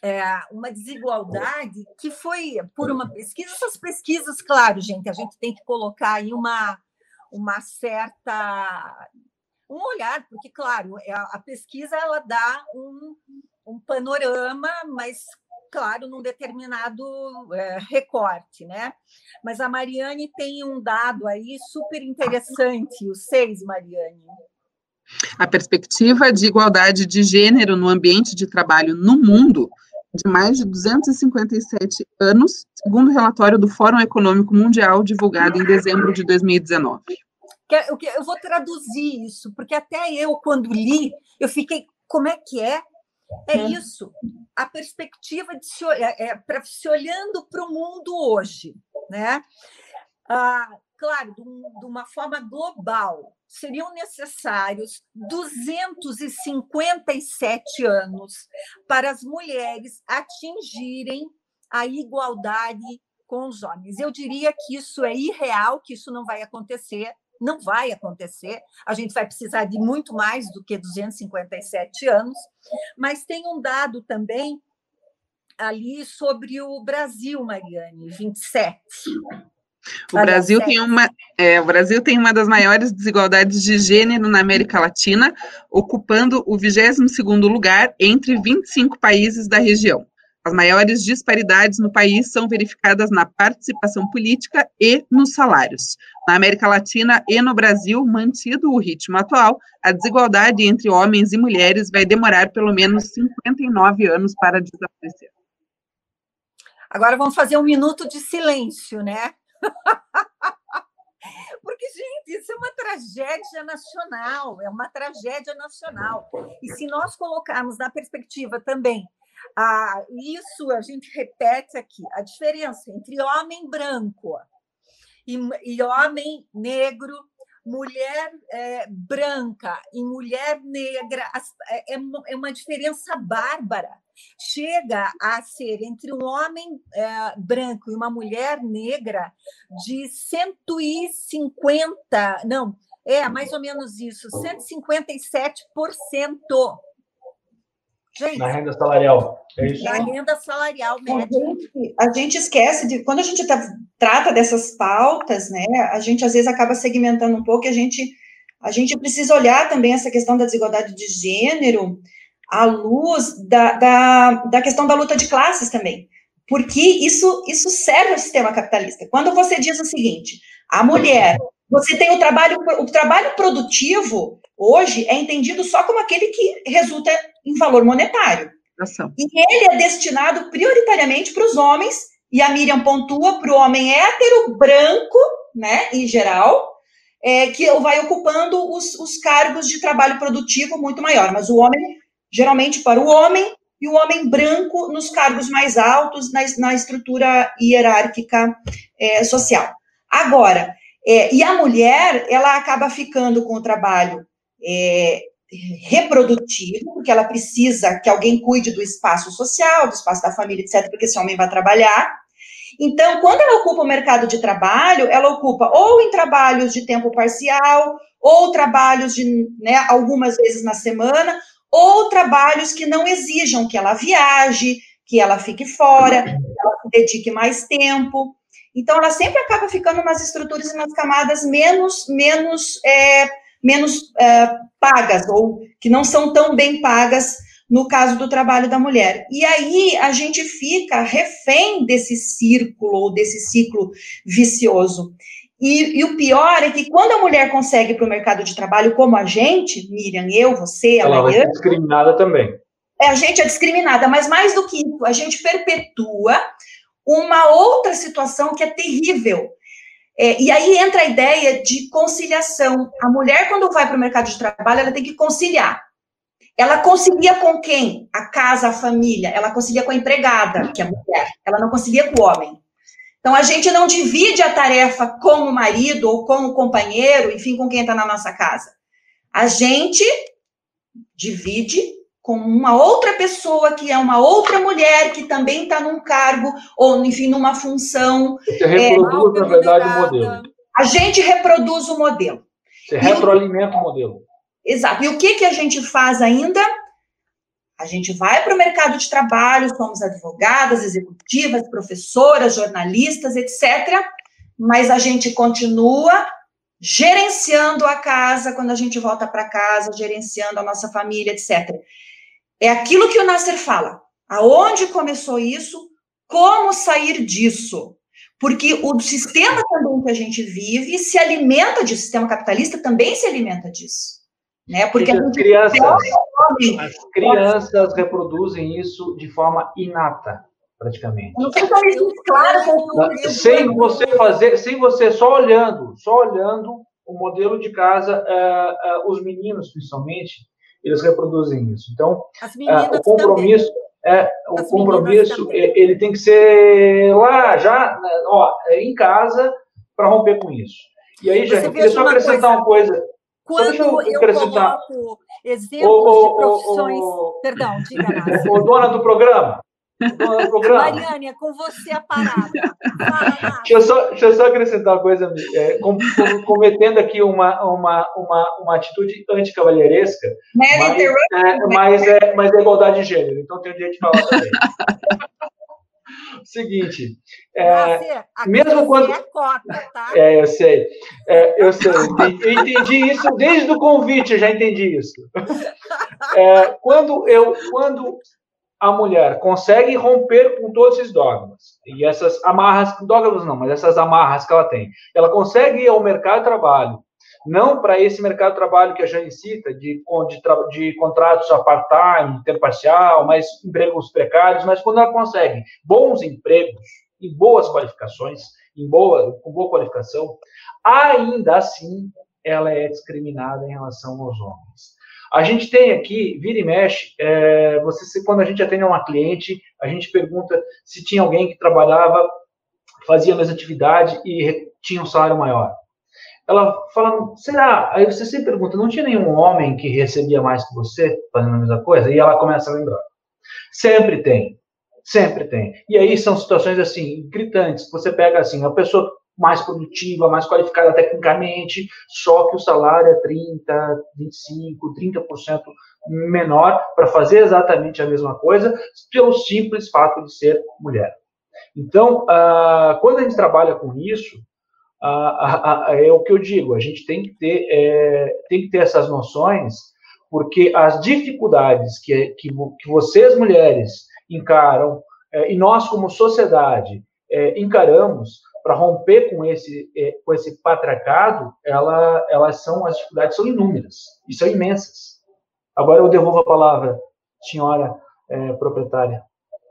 é, uma desigualdade que foi por uma pesquisa. Essas pesquisas, claro, gente, a gente tem que colocar aí uma, uma certa um olhar, porque claro, é, a pesquisa ela dá um, um panorama, mas claro, num determinado é, recorte, né? Mas a Mariane tem um dado aí super interessante, o seis, Mariane. A perspectiva de igualdade de gênero no ambiente de trabalho no mundo de mais de 257 anos, segundo o relatório do Fórum Econômico Mundial divulgado em dezembro de 2019. Eu vou traduzir isso, porque até eu, quando li, eu fiquei, como é que é? É isso, a perspectiva de se, é, é, se olhando para o mundo hoje, né? Ah, claro, de, uma forma global, seriam necessários 257 anos para as mulheres atingirem a igualdade com os homens. Eu diria que isso é irreal, que isso não vai acontecer, não vai acontecer. A gente vai precisar de muito mais do que 257 anos, mas tem um dado também ali sobre o Brasil, Mariane, 27. O Brasil, tem uma, é, o Brasil tem uma das maiores desigualdades de gênero na América Latina, ocupando o 22º lugar entre 25 países da região. As maiores disparidades no país são verificadas na participação política e nos salários. Na América Latina e no Brasil, mantido o ritmo atual, a desigualdade entre homens e mulheres vai demorar pelo menos 59 anos para desaparecer. Agora vamos fazer um minuto de silêncio, né? Porque, gente, isso é uma tragédia nacional, é uma tragédia nacional. E se nós colocarmos na perspectiva também, ah, isso a gente repete aqui, a diferença entre homem branco e, e homem negro mulher é, branca e mulher negra é, é, é, uma diferença bárbara. Chega a ser entre um homem é, branco e uma mulher negra de 150, não, é mais ou menos isso, 157%. Gente, na renda salarial. É isso? Na renda salarial média. A gente, a gente esquece de. Quando a gente tá, trata dessas pautas, né, a gente às vezes acaba segmentando um pouco e a gente, a gente precisa olhar também essa questão da desigualdade de gênero à luz da, da, da questão da luta de classes também. Porque isso, isso serve ao sistema capitalista. Quando você diz o seguinte, a mulher, você tem o trabalho, o trabalho produtivo, hoje, é entendido só como aquele que resulta em valor monetário. E ele é destinado prioritariamente para os homens, e a Miriam pontua para o homem hétero, branco, né, em geral, é, que vai ocupando os, os cargos de trabalho produtivo muito maior. Mas o homem, geralmente para o homem, e o homem branco nos cargos mais altos na, na estrutura hierárquica é, social. Agora, é, e a mulher, ela acaba ficando com o trabalho é, reprodutivo, porque ela precisa que alguém cuide do espaço social, do espaço da família, etc., porque esse homem vai trabalhar. Então, quando ela ocupa o mercado de trabalho, ela ocupa ou em trabalhos de tempo parcial, ou trabalhos de, né, algumas vezes na semana, ou trabalhos que não exijam que ela viaje, que ela fique fora, que ela se dedique mais tempo. Então, ela sempre acaba ficando nas estruturas e nas camadas menos, menos é, menos é, pagas, ou que não são tão bem pagas no caso do trabalho da mulher. E aí a gente fica refém desse círculo, ou desse ciclo vicioso. E, e, o pior é que quando a mulher consegue para o mercado de trabalho, como a gente, Miriam, eu, você, ela vai ser discriminada também. É, a gente é discriminada, mas mais do que isso, a gente perpetua uma outra situação que é terrível, é, e aí entra a ideia de conciliação. A mulher, quando vai para o mercado de trabalho, ela tem que conciliar. Ela concilia com quem? A casa, a família. Ela concilia com a empregada, que é a mulher. Ela não concilia com o homem. Então, a gente não divide a tarefa com o marido ou com o companheiro, enfim, com quem está na nossa casa. A gente divide com uma outra pessoa que é uma outra mulher que também está num cargo ou enfim numa função. Você reproduz é, na verdade o modelo. A gente reproduz o modelo. Você retroalimenta o, o modelo. Exato. E o que que a gente faz ainda? A gente vai para o mercado de trabalho, somos advogadas, executivas, professoras, jornalistas, etc. Mas a gente continua gerenciando a casa quando a gente volta para casa, gerenciando a nossa família, etc. É aquilo que o Nasser fala. Aonde começou isso? Como sair disso? Porque o sistema também que a gente vive se alimenta disso, o sistema capitalista também se alimenta disso. Né? Porque as crianças, as crianças reproduzem isso de forma inata, praticamente. Não se isso claro. Sem você fazer, sem você só olhando, só olhando o modelo de casa, uh, uh, os meninos principalmente, eles reproduzem isso. Então, uh, o compromisso é o As compromisso ele tem que ser lá já, né, ó, é em casa para romper com isso. E aí, já queria só acrescentar uma coisa. Quando eu, eu coloco exemplos de profissões. Perdão, diga, Ô, dona do programa, Mariane, é com você a parada. deixa, eu só, deixa eu só acrescentar uma coisa, é, com, com, cometendo aqui uma, uma, uma, uma atitude anticavalheiresca, mas, é, mas, é, mas é igualdade de gênero, então tem um dia de falar também. Seguinte, é, mesmo quando. É, cota, tá? é, eu sei. É, eu sei. Eu entendi isso desde o convite, eu já entendi isso. É, quando eu, quando a mulher consegue romper com todos esses dogmas e essas amarras, dogmas não, mas essas amarras que ela tem. Ela consegue ir ao mercado de trabalho, não para esse mercado de trabalho que a Jane cita, de, de, de contratos a part-time, tempo parcial, mais empregos precários, mas quando ela consegue bons empregos e boas qualificações em boa, com boa qualificação, ainda assim ela é discriminada em relação aos homens. A gente tem aqui, vira e mexe, é, você, quando a gente atende uma cliente, a gente pergunta se tinha alguém que trabalhava, fazia a mesma atividade e tinha um salário maior. Ela fala, será? Aí você sempre pergunta, não tinha nenhum homem que recebia mais que você fazendo a mesma coisa? E ela começa a lembrar. Sempre tem, sempre tem. E aí são situações assim, gritantes. Você pega assim, a pessoa mais produtiva, mais qualificada tecnicamente, só que o salário é 30, 25, 30% menor para fazer exatamente a mesma coisa, pelo simples fato de ser mulher. Então, uh, quando a gente trabalha com isso, uh, uh, é o que eu digo, a gente tem que ter, é, tem que ter essas noções, porque as dificuldades que, que, que vocês, mulheres, encaram, é, e nós, como sociedade, é, encaramos, para romper com esse, é, com esse patriarcado, ela, elas são, as dificuldades são inúmeras e são imensas. Agora eu devolvo a palavra, senhora é, proprietária.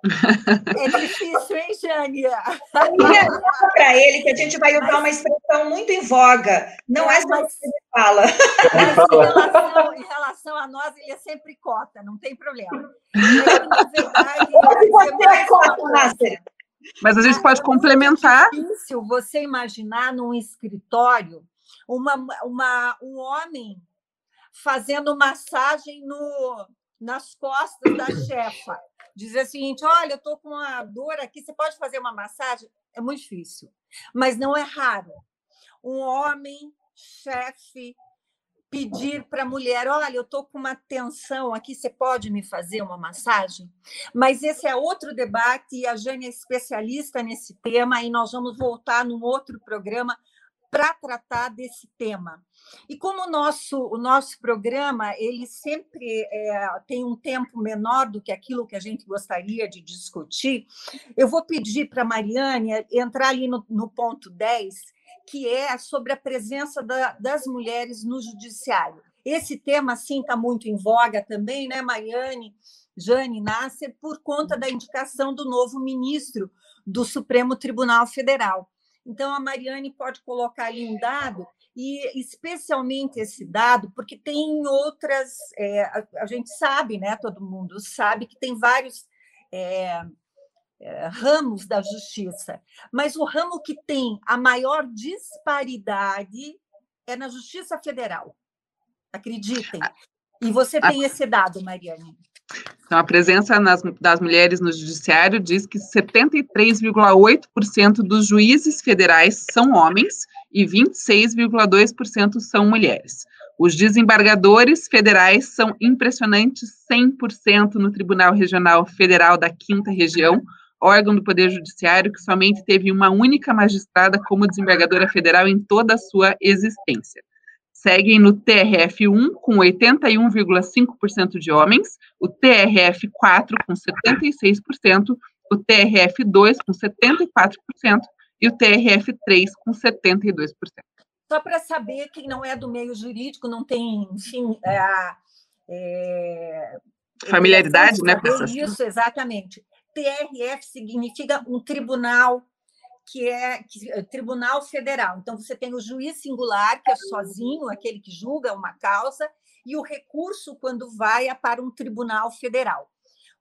É difícil, hein, Jânia? para ele que a gente vai usar uma expressão muito em voga. Não é, é só que ele fala. Mas em relação, em relação, a nós, ele é sempre cota, não tem problema. É, na verdade, você é cota, Nasser. Mas a gente pode complementar. É difícil você imaginar num escritório uma, uma, um homem fazendo massagem no, nas costas da chefa. Dizer o seguinte: olha, eu estou com uma dor aqui, você pode fazer uma massagem? É muito difícil, mas não é raro. Um homem, chefe, pedir para a mulher: olha, eu estou com uma tensão aqui, você pode me fazer uma massagem? Mas esse é outro debate, e a Jane é especialista nesse tema, e nós vamos voltar num outro programa para tratar desse tema. E como o nosso, o nosso programa ele sempre é, tem um tempo menor do que aquilo que a gente gostaria de discutir, eu vou pedir para a Mariane entrar ali no, no ponto 10 que é sobre a presença da, das mulheres no judiciário. Esse tema, sim, está muito em voga também, né, Mariane, Jane Nasser, por conta da indicação do novo ministro do Supremo Tribunal Federal. Então, a Mariane pode colocar ali um dado, e especialmente esse dado, porque tem outras. É, a, a, gente sabe, né, todo mundo sabe, que tem vários. É, é, ramos da justiça, mas o ramo que tem a maior disparidade é na Justiça Federal. Acreditem. E você tem esse dado, Mariane. Então, a presença nas, das mulheres no judiciário diz que 73,8% dos juízes federais são homens e 26,2% são mulheres. Os desembargadores federais são impressionantes 100% no Tribunal Regional Federal da Quinta Região, órgão do Poder Judiciário que somente teve uma única magistrada como desembargadora federal em toda a sua existência. Seguem no TRF1 com 81,5% de homens, o TRF4 com 76%, o TRF2 com 74% e o TRF3 com 72%. Só para saber quem não é do meio jurídico, não tem, enfim, é, é, familiaridade, né? Isso, exatamente. TRF significa um tribunal que é, é tribunal federal. Então você tem o juiz singular, que é sozinho, aquele que julga uma causa, e o recurso quando vai é para um tribunal federal.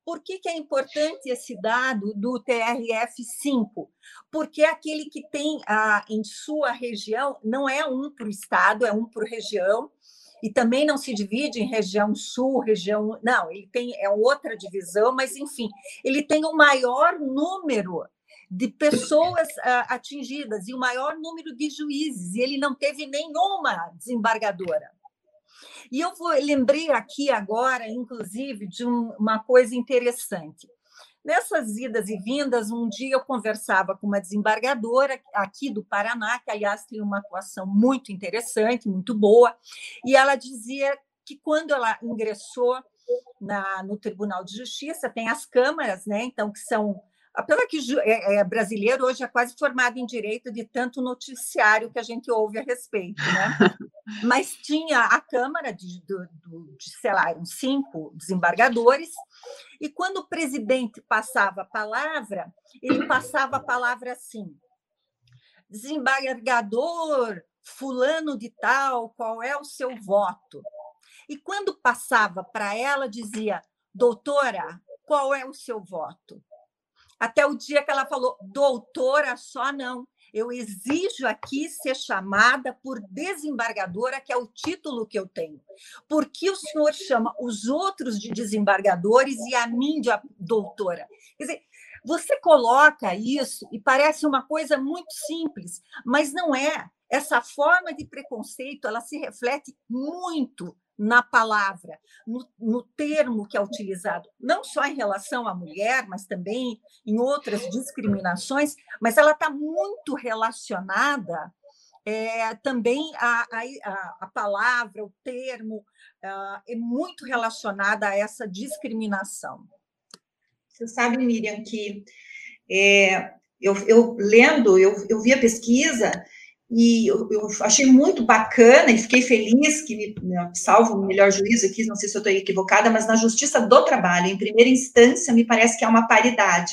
Por que, que é importante esse dado do TRF5? Porque é aquele que tem ah, em sua região, não é um para o estado, é um por região, e também não se divide em região sul, região. Não, ele tem é outra divisão, mas enfim, ele tem o maior número de pessoas uh, atingidas e o maior número de juízes, e ele não teve nenhuma desembargadora. E eu vou, lembrei aqui agora, inclusive, de um, uma coisa interessante. Nessas idas e vindas, um dia eu conversava com uma desembargadora aqui do Paraná, que, aliás, tem uma atuação muito interessante, muito boa, e ela dizia que quando ela ingressou na, no Tribunal de Justiça, tem as câmaras, né? Então, que são apesar que é, é, brasileiro hoje é quase formado em direito de tanto noticiário que a gente ouve a respeito, né? Mas tinha a Câmara de, de, de, sei lá, uns cinco desembargadores, e quando o presidente passava a palavra, ele passava a palavra assim: desembargador fulano de tal, qual é o seu voto? E quando passava para ela, dizia, doutora, qual é o seu voto? Até o dia que ela falou, doutora, só não. Eu exijo aqui ser chamada por desembargadora, que é o título que eu tenho. Por que o senhor chama os outros de desembargadores e a mim de doutora? Quer dizer, você coloca isso e parece uma coisa muito simples, mas não é. Essa forma de preconceito, ela se reflete muito na palavra, no, no, termo que é utilizado, não só em relação à mulher, mas também em outras discriminações, mas ela está muito relacionada é, também a, a, a, palavra, o termo, uh, é muito relacionada a essa discriminação. Você sabe, Miriam, que é, eu, eu, lendo, eu, eu vi a pesquisa e eu, eu, achei muito bacana e fiquei feliz que, me, né, salvo o melhor juízo aqui, não sei se eu estou equivocada, mas na Justiça do Trabalho, em primeira instância, me parece que há uma paridade,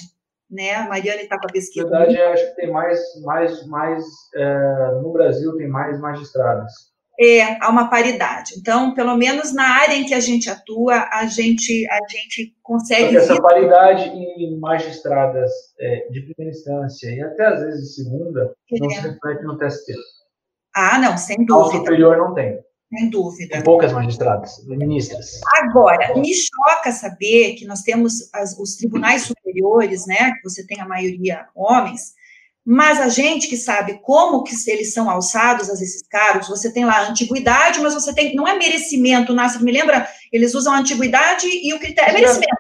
né? A Mariana está com a pesquisa. Na verdade, acho que tem mais, mais, mais é, no Brasil tem mais magistrados é, há uma paridade. Então, pelo menos na área em que a gente atua, a gente, a gente consegue. essa paridade em magistradas é, de primeira instância e até às vezes de segunda não se reflete no TST. Ah, não, sem dúvida. Ao superior não tem. Sem dúvida. Tem poucas magistradas, ministras. Agora, me choca saber que nós temos as, os tribunais superiores, né? Que você tem a maioria homens mas a gente que sabe como que eles são alçados a esses cargos, você tem lá a antiguidade, mas você tem, não é merecimento, Nasser, me lembra? Eles usam a antiguidade e o critério, é merecimento.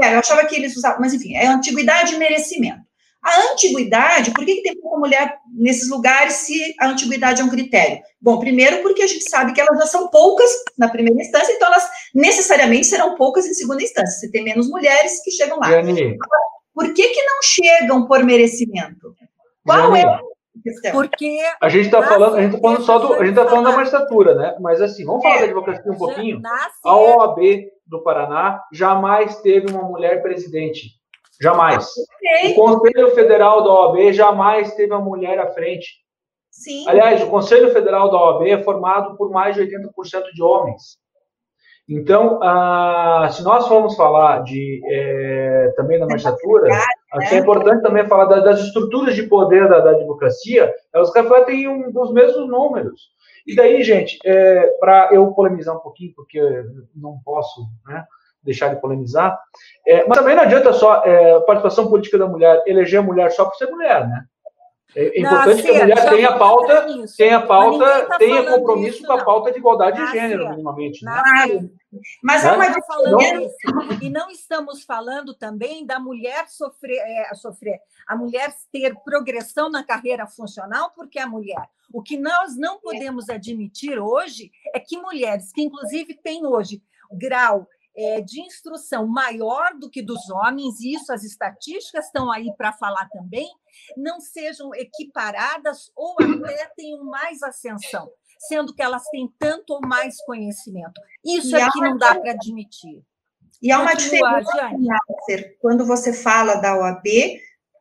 Né? É, eu achava que eles usavam, mas enfim, é antiguidade e merecimento. A antiguidade, por que, que tem pouca mulher nesses lugares se a antiguidade é um critério? Bom, primeiro porque a gente sabe que elas já são poucas na primeira instância, então elas necessariamente serão poucas em segunda instância. Você tem menos mulheres que chegam lá. Por que, que não chegam por merecimento? Qual é a questão? Porque a gente está falando, a gente tá falando só do, a gente tá falando da magistratura, né? Mas assim, vamos falar é, da advocacia um pouquinho. A OAB do Paraná jamais teve uma mulher presidente. Jamais. Okay. O Conselho Federal da OAB jamais teve uma mulher à frente. Sim. Aliás, o Conselho Federal da OAB é formado por mais de 80% de homens. Então, ah, se nós formos falar de é, também da magistratura, acho que é importante também falar das estruturas de poder da, da advocacia, elas refletem um, os mesmos números. E daí, gente, é, para eu polemizar um pouquinho, porque não posso né, deixar de polemizar, é, mas também não adianta só é, participação política da mulher, eleger a mulher só por ser mulher, né? É importante que a mulher tenha pauta, tenha pauta, tá tenha compromisso isso, com a pauta de igualdade de gênero, minimamente. Né? Mas é uma falando isso. E não estamos falando também da mulher sofrer, é, sofrer, a mulher ter progressão na carreira funcional porque é mulher. O que nós não podemos admitir hoje é que mulheres, que inclusive têm hoje grau é, de instrução maior do que dos homens, e isso as estatísticas estão aí para falar também, não sejam equiparadas ou até tenham mais ascensão, sendo que elas têm tanto ou mais conhecimento. Isso é que não dá para admitir. E há uma Continua, diferença, quando você fala da OAB,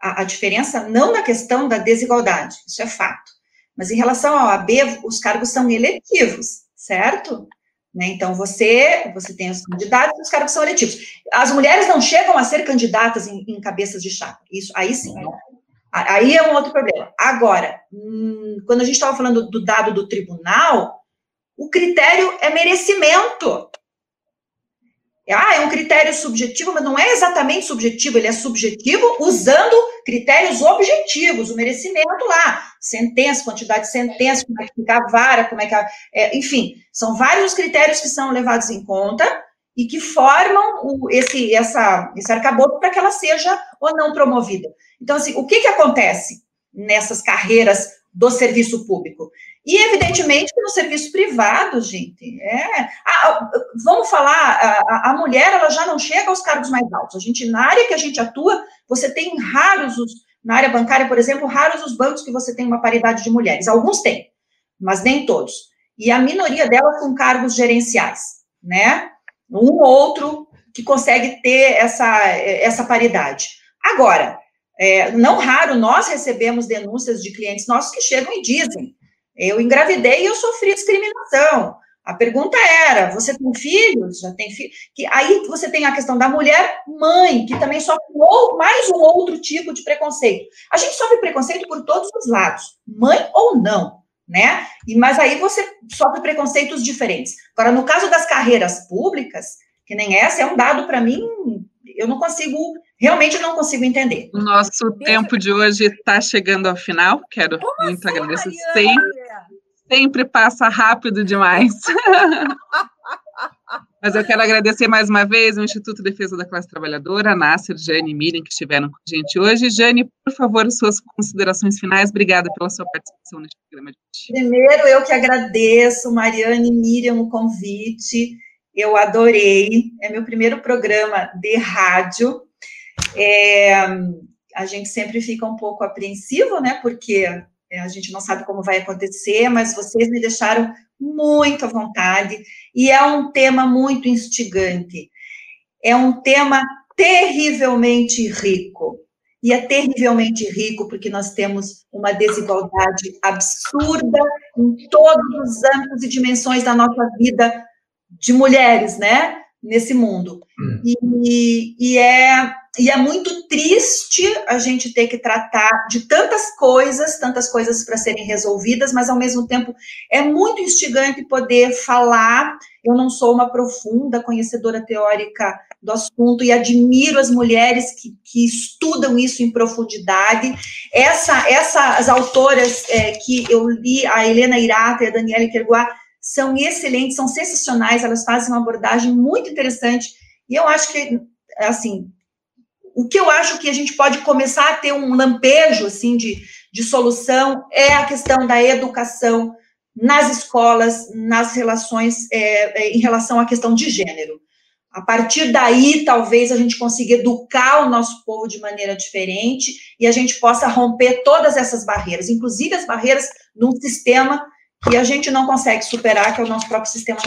a, a diferença não na questão da desigualdade, isso é fato, mas em relação à OAB, os cargos são eletivos, certo? Né? Então, você, você tem os candidatos e os cargos são eletivos. As mulheres não chegam a ser candidatas em, em cabeças de chapa. Isso, aí sim. Né? Aí é um outro problema. Agora, hum, quando a gente estava falando do dado do tribunal, o critério é merecimento. Ah, é um critério subjetivo, mas não é exatamente subjetivo, ele é subjetivo usando critérios objetivos, o merecimento lá, sentença, quantidade de sentença, como é que fica a vara, como é que a, é, enfim, são vários os critérios que são levados em conta e que formam o, esse, essa, esse arcabouço para que ela seja ou não promovida. Então, assim, o que, que acontece nessas carreiras do serviço público? E, evidentemente, no serviço privado, gente, é. Ah, vamos falar, a, a, mulher ela já não chega aos cargos mais altos. A gente, na área que a gente atua, você tem raros os. Na área bancária, por exemplo, raros os bancos que você tem uma paridade de mulheres. Alguns têm, mas nem todos. E a minoria delas são cargos gerenciais, né? Um ou outro que consegue ter essa, essa paridade. Agora, É, não raro, nós recebemos denúncias de clientes nossos que chegam e dizem: eu engravidei e eu sofri discriminação. A pergunta era: você tem filhos? Já tem filhos? Que aí você tem a questão da mulher mãe, que também sofre mais um outro tipo de preconceito. A gente sofre preconceito por todos os lados, mãe ou não, né? E mas aí você sofre preconceitos diferentes. Agora, no caso das carreiras públicas, que nem essa, é um dado para mim, eu não consigo, realmente não consigo entender. O nosso tempo de hoje está chegando ao final. Quero Como muito assim, agradecer sempre sempre passa rápido demais. Mas eu quero agradecer mais uma vez o Instituto de Defesa da Classe Trabalhadora, a Nasser, Jane e Miriam, que estiveram com a gente hoje. Jane, por favor, suas considerações finais. Obrigada pela sua participação neste programa de hoje. Primeiro, eu que agradeço, Mariane e Miriam, o convite. Eu adorei. É meu primeiro programa de rádio. É, a gente sempre fica um pouco apreensivo, né? Porque é, a gente não sabe como vai acontecer, mas vocês me deixaram muito à vontade e é um tema muito instigante. É um tema terrivelmente rico. E é terrivelmente rico porque nós temos uma desigualdade absurda em todos os âmbitos e dimensões da nossa vida de mulheres, né? Nesse mundo. Hum. E, e, é e é muito triste a gente ter que tratar de tantas coisas, tantas coisas para serem resolvidas, mas ao mesmo tempo é muito instigante poder falar. Eu não sou uma profunda conhecedora teórica do assunto e admiro as mulheres que, que estudam isso em profundidade. Essa, essas autoras é, que eu li, a Helena Irata e a Daniela Kerguá, são excelentes, são sensacionais, elas fazem uma abordagem muito interessante. E eu acho que, assim, o que eu acho que a gente pode começar a ter um lampejo assim de, de solução é a questão da educação nas escolas, nas relações, é, é, em relação à questão de gênero. A partir daí, talvez a gente consiga educar o nosso povo de maneira diferente e a gente possa romper todas essas barreiras, inclusive as barreiras de um sistema que a gente não consegue superar, que é o nosso próprio sistema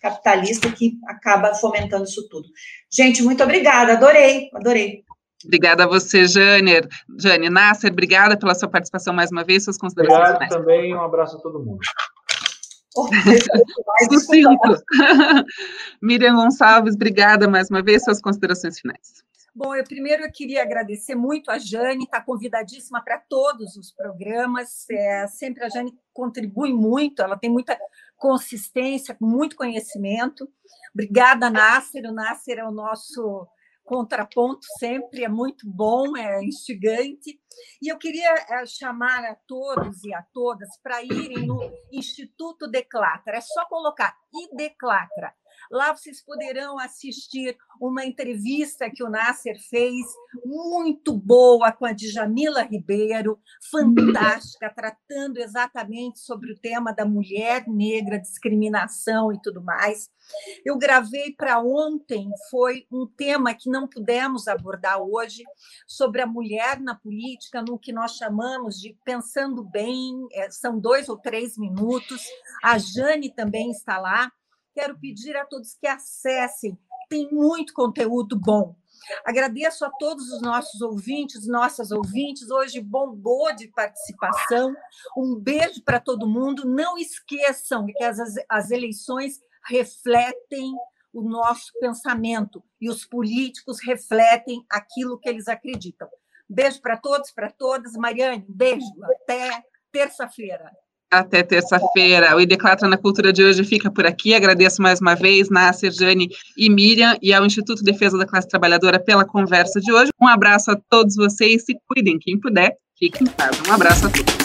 capitalista, que acaba fomentando isso tudo. Gente, muito obrigada, adorei, adorei. Obrigada a você, Jane. Jane Nasser, obrigada pela sua participação mais uma vez, suas considerações Obrigado finais. também, um abraço a todo mundo. Sucinto. Miriam Gonçalves, obrigada mais uma vez, suas considerações finais. Bom, eu primeiro eu queria agradecer muito a Jane, está convidadíssima para todos os programas. É, sempre a Jane contribui muito, ela tem muita consistência, muito conhecimento. Obrigada, Nasser. O Nasser é o nosso contraponto sempre é muito bom, é instigante. E eu queria eh, chamar a todos e a todas para irem no Instituto Declatra. É só colocar e Declatra Lá vocês poderão assistir uma entrevista que o Nasser fez, muito boa, com a Djamila Ribeiro, fantástica, tratando exatamente sobre o tema da mulher negra, discriminação e tudo mais. Eu gravei para ontem, foi um tema que não pudemos abordar hoje, sobre a mulher na política, no que nós chamamos de Pensando Bem, é, são dois ou três minutos. A Jane também está lá. Quero pedir a todos que acessem, tem muito conteúdo bom. Agradeço a todos os nossos ouvintes, nossas ouvintes. Hoje bombou de participação. Um beijo para todo mundo. Não esqueçam que as, as eleições refletem o nosso pensamento e os políticos refletem aquilo que eles acreditam. Beijo para todos, para todas. Mariane, beijo. Até terça-feira. Até terça-feira. O Ideclatra na Cultura de hoje fica por aqui. Agradeço mais uma vez, Nasser, Jane e Miriam, e ao Instituto de Defesa da Classe Trabalhadora pela conversa de hoje. Um abraço a todos vocês, se cuidem, quem puder, fiquem em casa. Um abraço a todos.